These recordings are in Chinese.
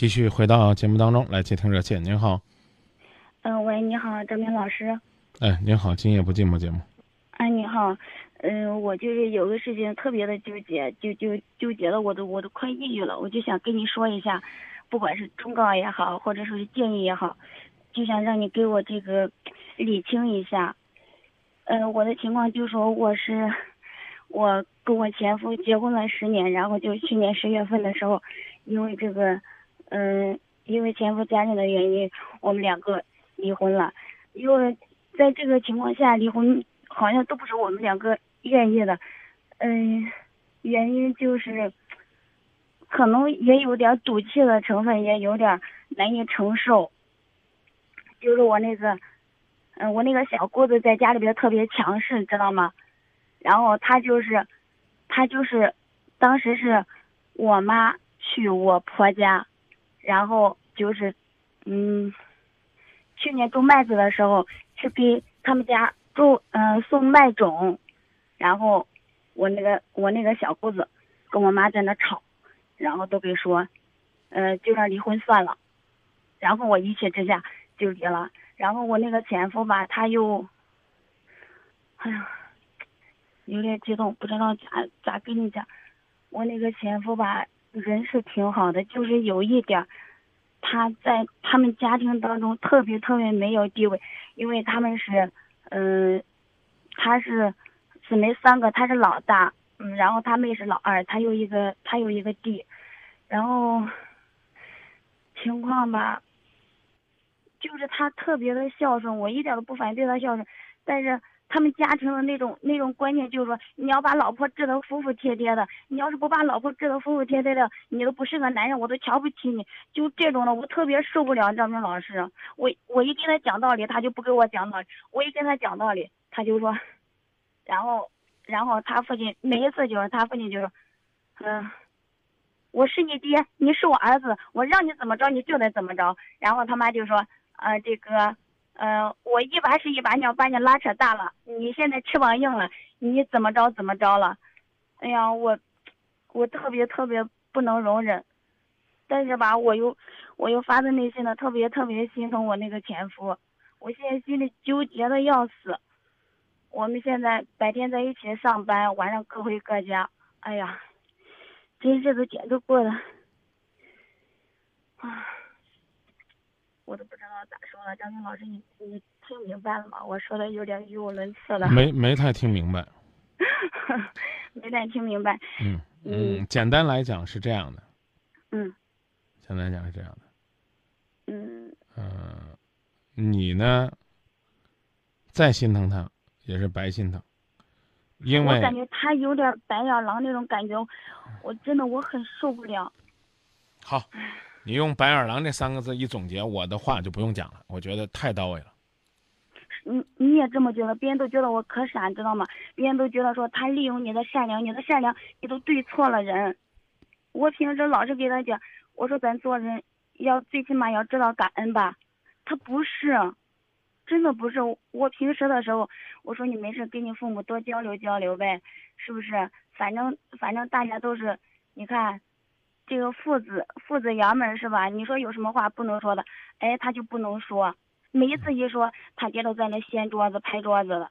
继续回到节目当中来接听热线。您好，嗯、喂，你好，张明老师。哎，您好，今夜不寂寞节目。哎，你好，嗯、我就是有个事情特别的纠结，就就纠结的我都我都快抑郁了，我就想跟你说一下，不管是忠告也好，或者说是建议也好，就想让你给我这个理清一下。嗯、我的情况就是说我是我跟我前夫结婚了十年，然后就去年十月份的时候，因为这个，嗯、因为前夫家人的原因，我们两个离婚了。因为在这个情况下，离婚好像都不是我们两个愿意的。嗯，原因就是可能也有点赌气的成分，也有点难以承受。就是我那个，嗯，我那个小姑子在家里边特别强势，知道吗？然后她就是，她就是，当时是我妈去我婆家，然后就是，嗯，去年种麦子的时候，去给他们家种嗯、送麦种，然后我那个我那个小姑子跟我妈在那吵，然后都给说，呃，就让离婚算了，然后我一气之下就离了，然后我那个前夫吧，他又，哎呀，有点激动，不知道咋咋跟你讲，我那个前夫吧，人是挺好的，就是有一点儿。他在他们家庭当中特别特别没有地位，因为他们是，嗯、他是姊妹三个，他是老大，嗯，然后他妹是老二，他有一个他有一个弟，然后情况吧，就是他特别的孝顺，我一点都不反对他孝顺，但是他们家庭的那种那种观念就是说，你要把老婆治得服服帖帖的，你要是不把老婆治得服服帖帖的，你都不是个男人，我都瞧不起你。就这种的，我特别受不了张明老师。我我一跟他讲道理，他就不给我讲道理；我一跟他讲道理，他就说，然后然后他父亲每一次就是他父亲就说，嗯、我是你爹，你是我儿子，我让你怎么着你就得怎么着。然后他妈就说，呃，这个，呃，我一把屎一把尿把你拉扯大了，你现在翅膀硬了，你怎么着怎么着了？哎呀，我我特别特别不能容忍。但是吧，我又我又发自内心的特别特别心疼我那个前夫，我现在心里纠结的要死。我们现在白天在一起上班，晚上各回各家。哎呀，这日子简直过得，啊，我都不知道咋说了。张明老师，你你听明白了吗？我说的有点语无伦次了，没没太听明白。没太听明白。嗯嗯嗯，简单来讲是这样的，嗯简单来讲是这样的。嗯嗯、你呢，再心疼他也是白心疼，因为我感觉他有点白眼狼那种感觉，我真的我很受不了。好，你用“白眼狼”这三个字一总结，我的话就不用讲了，我觉得太到位了。你你也这么觉得？别人都觉得我可傻，你知道吗？别人都觉得说他利用你的善良，你的善良你都对错了人。我平时老是给他讲，我说咱做人要最起码要知道感恩吧。他不是，真的不是。我平时的时候，我说你没事跟你父母多交流交流呗，是不是？反正反正大家都是，你看，这个父子父子爷们儿是吧？你说有什么话不能说的，哎，他就不能说。每一次一说，他爹都在那掀桌子、拍桌子了。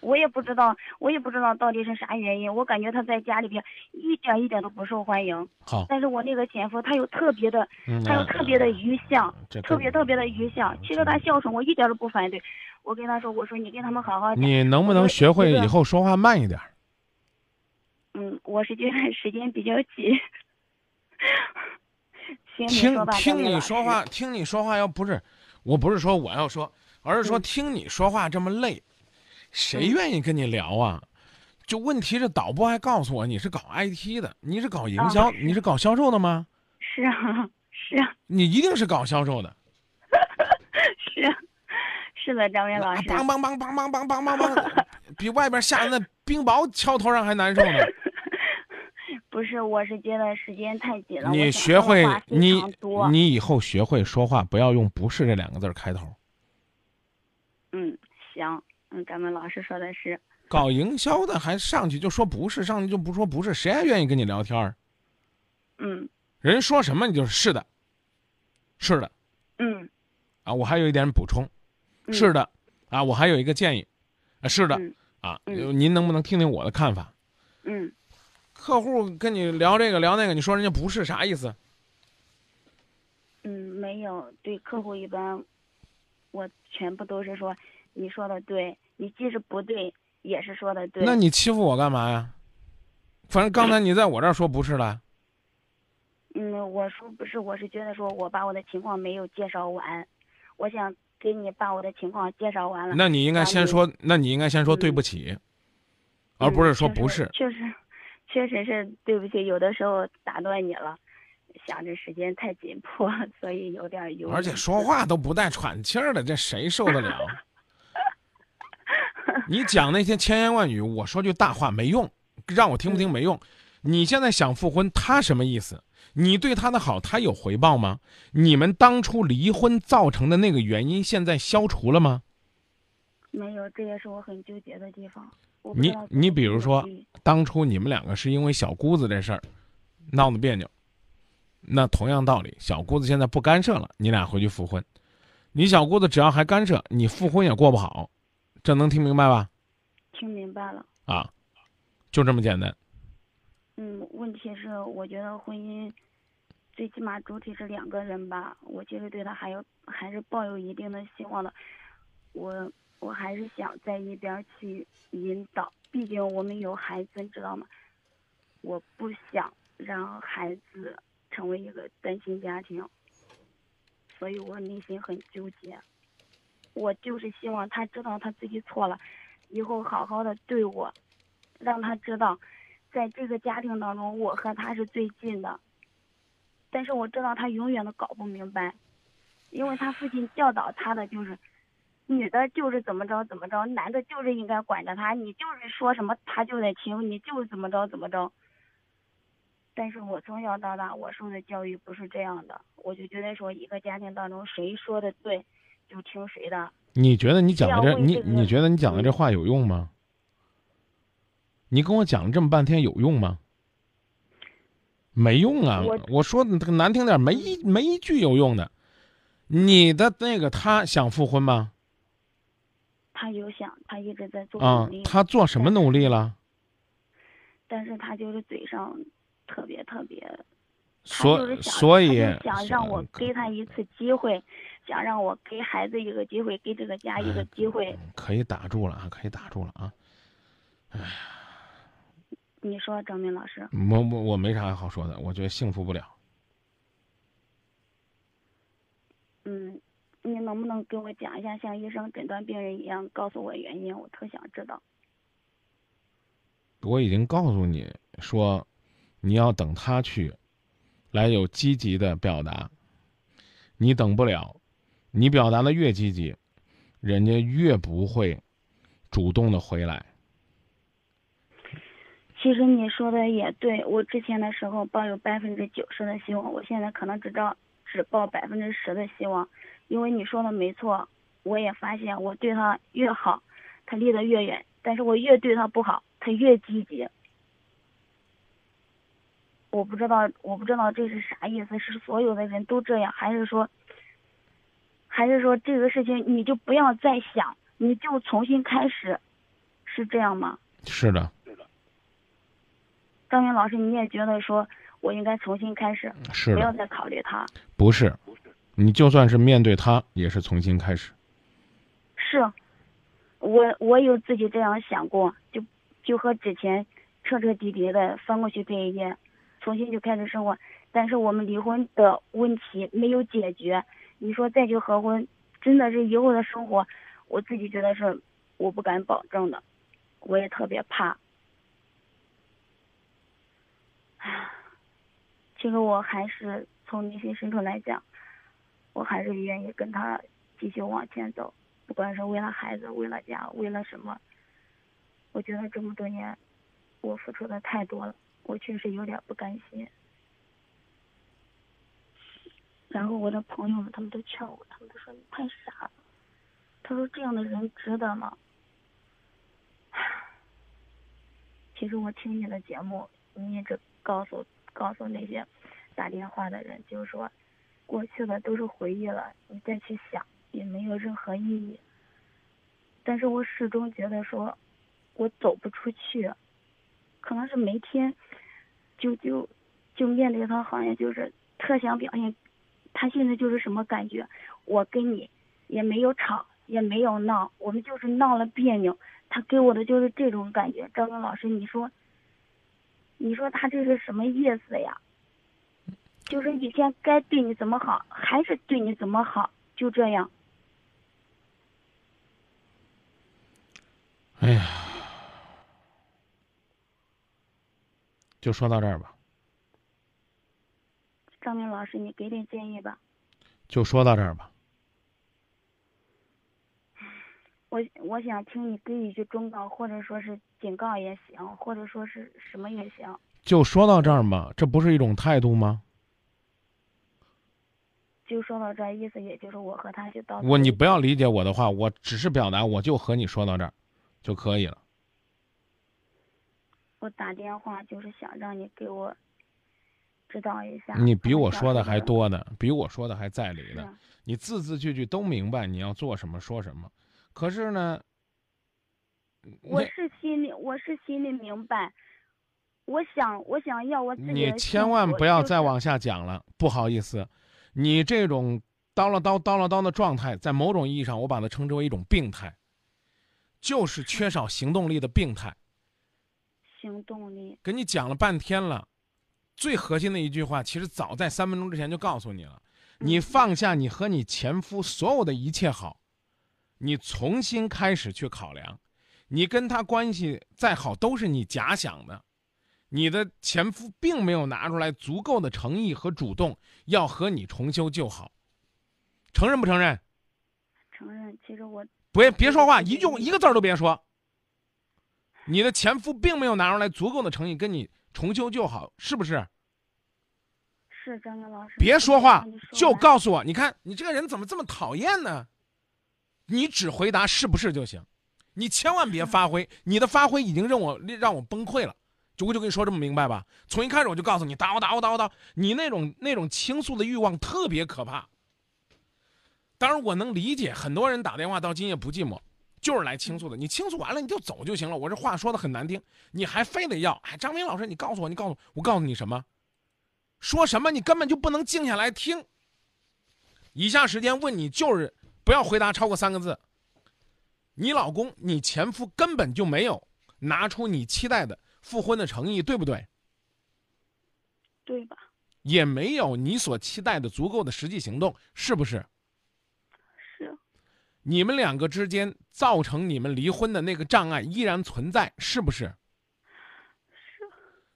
我也不知道，我也不知道到底是啥原因。我感觉他在家里边一点一点都不受欢迎。好，但是我那个前夫他又特别的，嗯他又特别的愚孝，这特别特别的愚孝。其实他孝顺，我一点都不反对。我跟他说，我说你跟他们好好。你能不能学会以后说话慢一点？嗯，我是觉得时间比较紧。听听你说话，听你说话，要不是，我不是说我要说，而是说嗯听你说话这么累，谁愿意跟你聊啊？就问题是导播还告诉我你是搞 IT 的，你是搞营销，你是搞销售的吗？是啊，是啊，你一定是搞销售的。是啊，是的，张明老师。梆梆梆梆梆梆梆梆梆，比外边下的那冰雹敲头上还难受呢。不是，我是觉得时间太紧了。你学会你你以后学会说话，不要用“不是”这两个字儿开头。嗯，行，嗯，咱们老师说的是，搞营销的还上去就说不是，上去就不说不是，谁还愿意跟你聊天儿？嗯人说什么你就是是的，是的，嗯，啊，我还有一点补充，嗯是的，啊，我还有一个建议，啊，是的，嗯啊，嗯您能不能听听我的看法？嗯，客户跟你聊这个聊那个，你说人家不是啥意思？嗯，没有，对客户一般，我全部都是说你说的对，你即使不对，也是说的对。那你欺负我干嘛呀？反正刚才你在我这儿说不是了，嗯，我说不是，我是觉得说我把我的情况没有介绍完，我想给你把我的情况介绍完了。那你应该先说，那你应该先说对不嗯起，而不是说嗯不是。确实，确实是对不起，有的时候打断你了，想着时间太紧迫，所以有点犹豫。而且说话都不带喘气儿的，这谁受得了？你讲那些千言万语，我说句大话没用，让我听不听没用。你现在想复婚，他什么意思？你对他的好，他有回报吗？你们当初离婚造成的那个原因，现在消除了吗？没有，这也是我很纠结的地方。你你比如说当初你们两个是因为小姑子这事儿闹得别扭，那同样道理，小姑子现在不干涉了，你俩回去复婚。你小姑子只要还干涉，你复婚也过不好，这能听明白吧？听明白了。啊，就这么简单。嗯，问题是我觉得婚姻最起码主体是两个人吧，我其实对他还有还是抱有一定的希望的。我我还是想在一边去引导，毕竟我们有孩子，你知道吗？我不想让孩子成为一个单亲家庭，所以我内心很纠结。我就是希望他知道他自己错了，以后好好的对我，让他知道。在这个家庭当中，我和他是最近的，但是我知道他永远都搞不明白，因为他父亲教导他的就是，女的就是怎么着怎么着，男的就是应该管着她，你就是说什么他就得听，你就是怎么着怎么着。但是我从小到大我受的教育不是这样的，我就觉得说一个家庭当中谁说的对，就听谁的。你觉得你讲的这，你你觉得你讲的这话有用吗？你跟我讲了这么半天有用吗？没用啊！我我说的难听点，没一没一句有用的。你的那个他想复婚吗？他有想，他一直在做啊努力，，他做什么努力了？但是他就是嘴上特别特别他所所以他想让我给他一次机会，想让我给孩子一个机会，给这个家一个机会。可以打住了啊，可以打住了啊！哎呀你说，张明老师，我我我没啥好说的，我觉得幸福不了。嗯，你能不能给我讲一下，像医生诊断病人一样，告诉我原因？我特想知道。我已经告诉你说，你要等他去，来有积极的表达。你等不了，你表达的越积极，人家越不会主动的回来。其实你说的也对，我之前的时候抱有百分之九十的希望，我现在可能只照只抱百分之十的希望，因为你说的没错，我也发现我对他越好，他离得越远，但是我越对他不好，他越积极。我不知道，我不知道这是啥意思，是所有的人都这样，还是说，还是说这个事情你就不要再想，你就重新开始，是这样吗？是的，张云老师，你也觉得说我应该重新开始，是，不要再考虑他。不是，你就算是面对他，也是重新开始。是，我我有自己这样想过，就就和之前彻彻底底的翻过去这一页，重新就开始生活。但是我们离婚的问题没有解决，你说再去合婚，真的是以后的生活，我自己觉得是我不敢保证的，我也特别怕。唉其实我还是从内心深处来讲，我还是愿意跟他继续往前走。不管是为了孩子，为了家，为了什么，我觉得这么多年我付出的太多了，我确实有点不甘心。然后我的朋友们他们都劝我，他们都说你太傻了，他说这样的人值得吗？其实我听你的节目，你一直告诉告诉那些打电话的人，就是说过去的都是回忆了，你再去想也没有任何意义。但是我始终觉得说，我走不出去，可能是每天就就就面对他，好像就是特想表现。他现在就是什么感觉？我跟你也没有吵，也没有闹，我们就是闹了别扭。他给我的就是这种感觉。张明老师，你说，你说他这是什么意思呀？就是以前该对你怎么好，还是对你怎么好，就这样。哎呀，就说到这儿吧。张明老师，你给点建议吧。就说到这儿吧。我我想听你给一句忠告，或者说是警告也行，或者说是什么也行。就说到这儿嘛，这不是一种态度吗？就说到这儿，意思也就是我和他就到。我你不要理解我的话，我只是表达，我就和你说到这儿，就可以了。我打电话就是想让你给我。知道一下，你比我说的还多呢，比我说的还在理呢。你字字句句都明白你要做什么说什么，可是呢，我是心里我是心里明白，我想我想要我自己。你千万不要再往下讲了，不好意思，你这种叨了叨叨了叨的状态，在某种意义上，我把它称之为一种病态，就是缺少行动力的病态。行动力。跟你讲了半天了。最核心的一句话，其实早在三分钟之前就告诉你了：你放下你和你前夫所有的一切好，你重新开始去考量，你跟他关系再好都是你假想的，你的前夫并没有拿出来足够的诚意和主动要和你重修旧好，承认不承认？承认。其实我别别说话，一句一个字都别说。你的前夫并没有拿出来足够的诚意跟你。重修旧好，是不是？是张明老师。别说话，就告诉我。你看你这个人怎么这么讨厌呢？你只回答是不是就行，你千万别发挥。你的发挥已经让我让我崩溃了。就我就跟你说这么明白吧。从一开始我就告诉你，打我打我打我打。你那种那种倾诉的欲望特别可怕。当然我能理解，很多人打电话到今夜不寂寞。就是来倾诉的，你倾诉完了你就走就行了。我这话说的很难听，你还非得要？哎，张明老师，你告诉我，你告诉我，我告诉你什么？说什么？你根本就不能静下来听。以下时间问你，就是不要回答超过三个字。你老公，你前夫根本就没有拿出你期待的复婚的诚意，对不对？对吧？也没有你所期待的足够的实际行动，是不是？是你们两个之间造成你们离婚的那个障碍依然存在，是不是？是。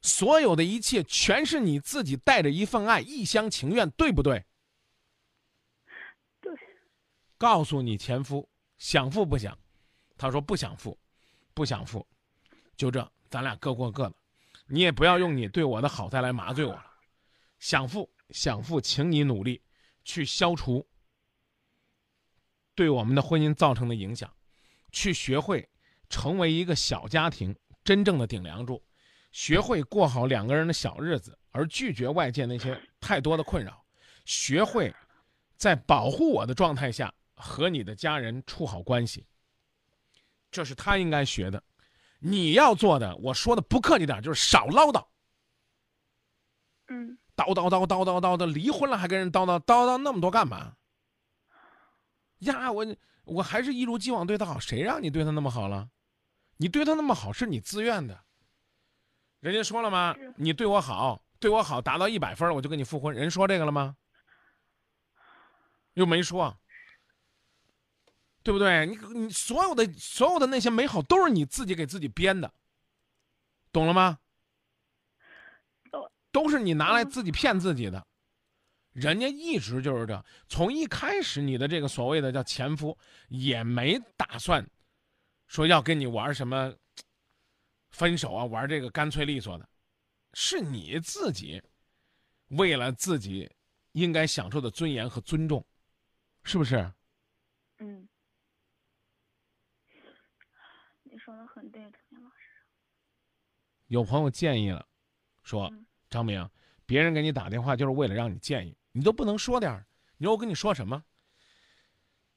所有的一切全是你自己带着一份爱，一厢情愿，对不对？对。告诉你前夫想复不想，他说不想复，不想复，就这，咱俩各过各的，你也不要用你对我的好再来麻醉我了。想富想富，请你努力去消除。对我们的婚姻造成的影响，去学会成为一个小家庭真正的顶梁柱，学会过好两个人的小日子，而拒绝外界那些太多的困扰，学会在保护我的状态下和你的家人处好关系。这是他应该学的，你要做的，我说的不客气点，就是少唠叨。嗯，叨叨叨叨叨叨的，离婚了还跟人叨叨叨叨那么多干嘛？呀，我我还是一如既往对他好，谁让你对他那么好了？你对他那么好是你自愿的。人家说了吗？你对我好，对我好达到一百分，我就跟你复婚。人说这个了吗？又没说，对不对？你你所有的所有的那些美好都是你自己给自己编的，懂了吗？都都是你拿来自己骗自己的。人家一直就是这，从一开始你的这个所谓的叫前夫，也没打算说要跟你玩什么分手啊，玩这个干脆利索的，是你自己为了自己应该享受的尊严和尊重，是不是？嗯，你说的很对，陈老师。有朋友建议了，说张明，别人给你打电话就是为了让你建议。你都不能说点儿？你说我跟你说什么？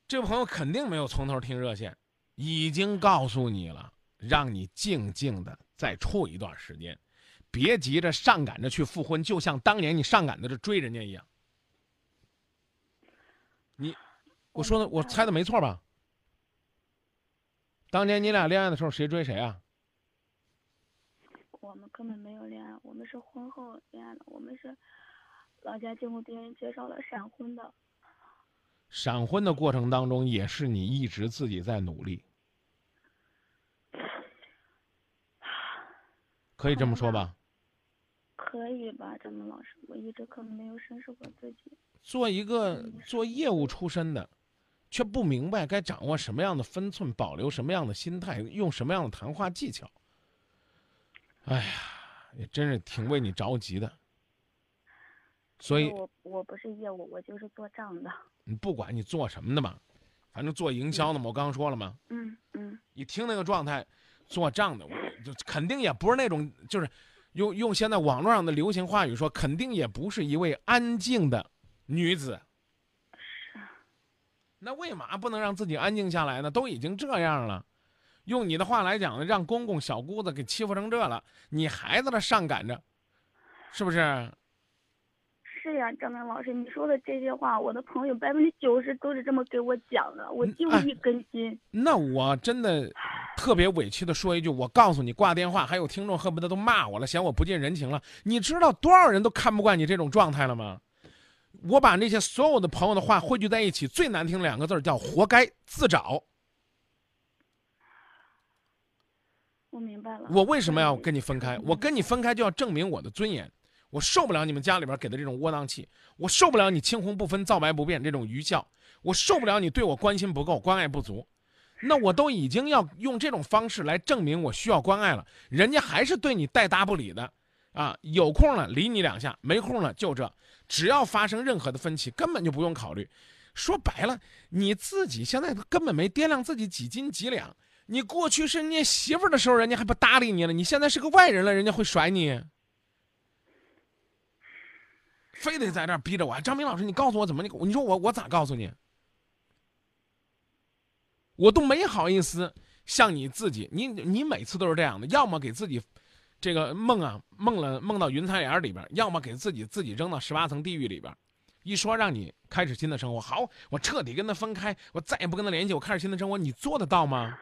这位朋友肯定没有从头听热线，已经告诉你了，让你静静的再处一段时间，别急着上赶着去复婚，就像当年你上赶着这追人家一样。你，我说的，我猜的没错吧？当年你俩恋爱的时候，谁追谁啊？我们根本没有恋爱，我们是婚后恋爱的，我们是老家经过别人介绍的闪婚的。闪婚的过程当中，也是你一直自己在努力，可以这么说吧？可以吧，张明老师，我一直可能没有审视过自己。做一个做业务出身的，却不明白该掌握什么样的分寸，保留什么样的心态，用什么样的谈话技巧。哎呀，也真是挺为你着急的。所以，我我不是业务，我就是做账的。你不管你做什么的嘛，反正做营销的嘛，我刚刚说了嘛。嗯嗯。一听那个状态，做账的，我就肯定也不是那种，就是用用现在网络上的流行话语说，肯定也不是一位安静的女子。是。那为嘛不能让自己安静下来呢？都已经这样了，用你的话来讲呢，让公公小姑子给欺负成这了，你还在那上赶着，是不是？是呀，张明老师，你说的这些话，我的朋友百分之九十都是这么给我讲的，我就一根筋。那我真的特别委屈的说一句，我告诉你，挂电话还有听众恨不得都骂我了，嫌我不近人情了。你知道多少人都看不惯你这种状态了吗？我把那些所有的朋友的话汇聚在一起，最难听的两个字叫“活该”，自找。我明白了。我为什么要跟你分开？我跟你分开就要证明我的尊严。我受不了你们家里边给的这种窝囊气，我受不了你青红不分、皂白不变这种愚孝，我受不了你对我关心不够、关爱不足。那我都已经要用这种方式来证明我需要关爱了，人家还是对你带搭不理的，啊，有空了理你两下，没空了就这。只要发生任何的分歧，根本就不用考虑。说白了，你自己现在根本没掂量自己几斤几两。你过去是人家媳妇的时候，人家还不搭理你了，你现在是个外人了，人家会甩你。非得在这逼着我，张明老师，你告诉我怎么你你说我我咋告诉你？我都没好意思像你自己，你你每次都是这样的，要么给自己这个梦啊梦了梦到云彩眼里边，要么给自己自己扔到十八层地狱里边。一说让你开始新的生活，好，我彻底跟他分开，我再也不跟他联系，我开始新的生活，你做得到吗？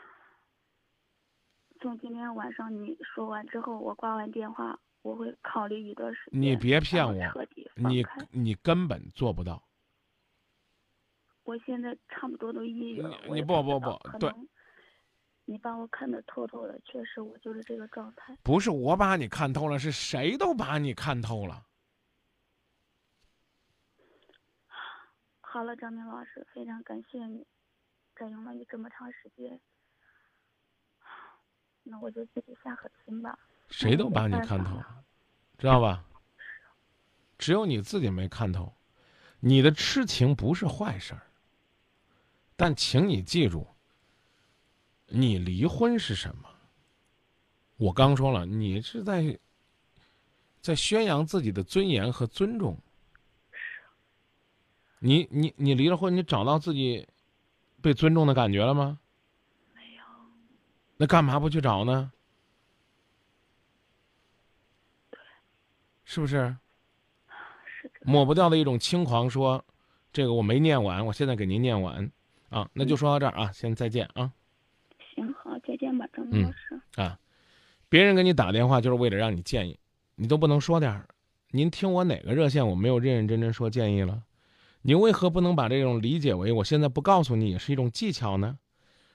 从今天晚上你说完之后，我挂完电话。我会考虑一段时间。你别骗我，你你根本做不到。我现在差不多都抑郁了。你不不不，对。你把我看得透透的，确实我就是这个状态。不是我把你看透了，是谁都把你看透了。好了，张明老师，非常感谢你，占用了你这么长时间。那我就自己下狠心吧。谁都把你看透了，知道吧？只有你自己没看透。你的痴情不是坏事儿，但请你记住，你离婚是什么？我刚说了，你是在在宣扬自己的尊严和尊重。你你你离了婚，你找到自己被尊重的感觉了吗？没有。那干嘛不去找呢？是不是？抹不掉的一种轻狂，说，这个我没念完，我现在给您念完，啊，那就说到这儿啊，先再见啊。行，好，再见吧，张老师。啊，别人给你打电话就是为了让你建议，你都不能说点儿。您听我哪个热线我没有认认真真说建议了？你为何不能把这种理解为我现在不告诉你也是一种技巧呢？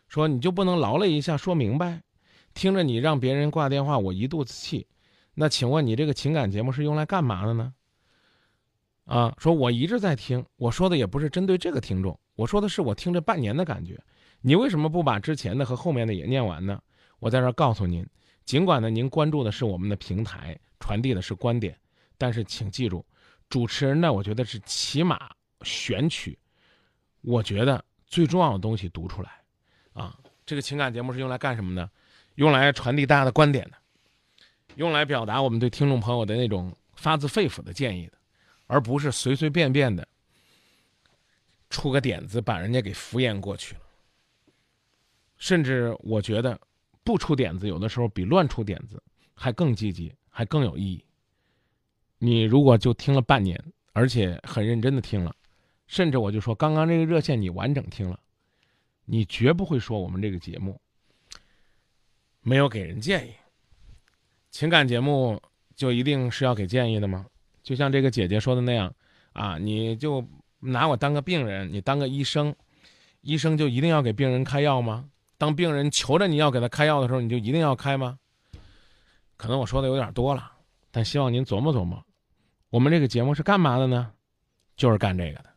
说你就不能劳累一下说明白？听着你让别人挂电话，我一肚子气。那请问你这个情感节目是用来干嘛的呢？啊，说我一直在听，我说的也不是针对这个听众，我说的是我听这半年的感觉。你为什么不把之前的和后面的也念完呢？我在这儿告诉您，尽管呢您关注的是我们的平台，传递的是观点，但是请记住，主持人呢，我觉得是起码选取，我觉得最重要的东西读出来。啊，这个情感节目是用来干什么呢？用来传递大家的观点的。用来表达我们对听众朋友的那种发自肺腑的建议的，而不是随随便便的出个点子把人家给敷衍过去了。甚至我觉得，不出点子有的时候比乱出点子还更积极，还更有意义。你如果就听了半年，而且很认真的听了，甚至我就说刚刚这个热线你完整听了，你绝不会说我们这个节目没有给人建议。情感节目就一定是要给建议的吗？就像这个姐姐说的那样，啊，你就拿我当个病人，你当个医生，医生就一定要给病人开药吗？当病人求着你要给他开药的时候，你就一定要开吗？可能我说的有点多了，但希望您琢磨琢磨，我们这个节目是干嘛的呢？就是干这个的。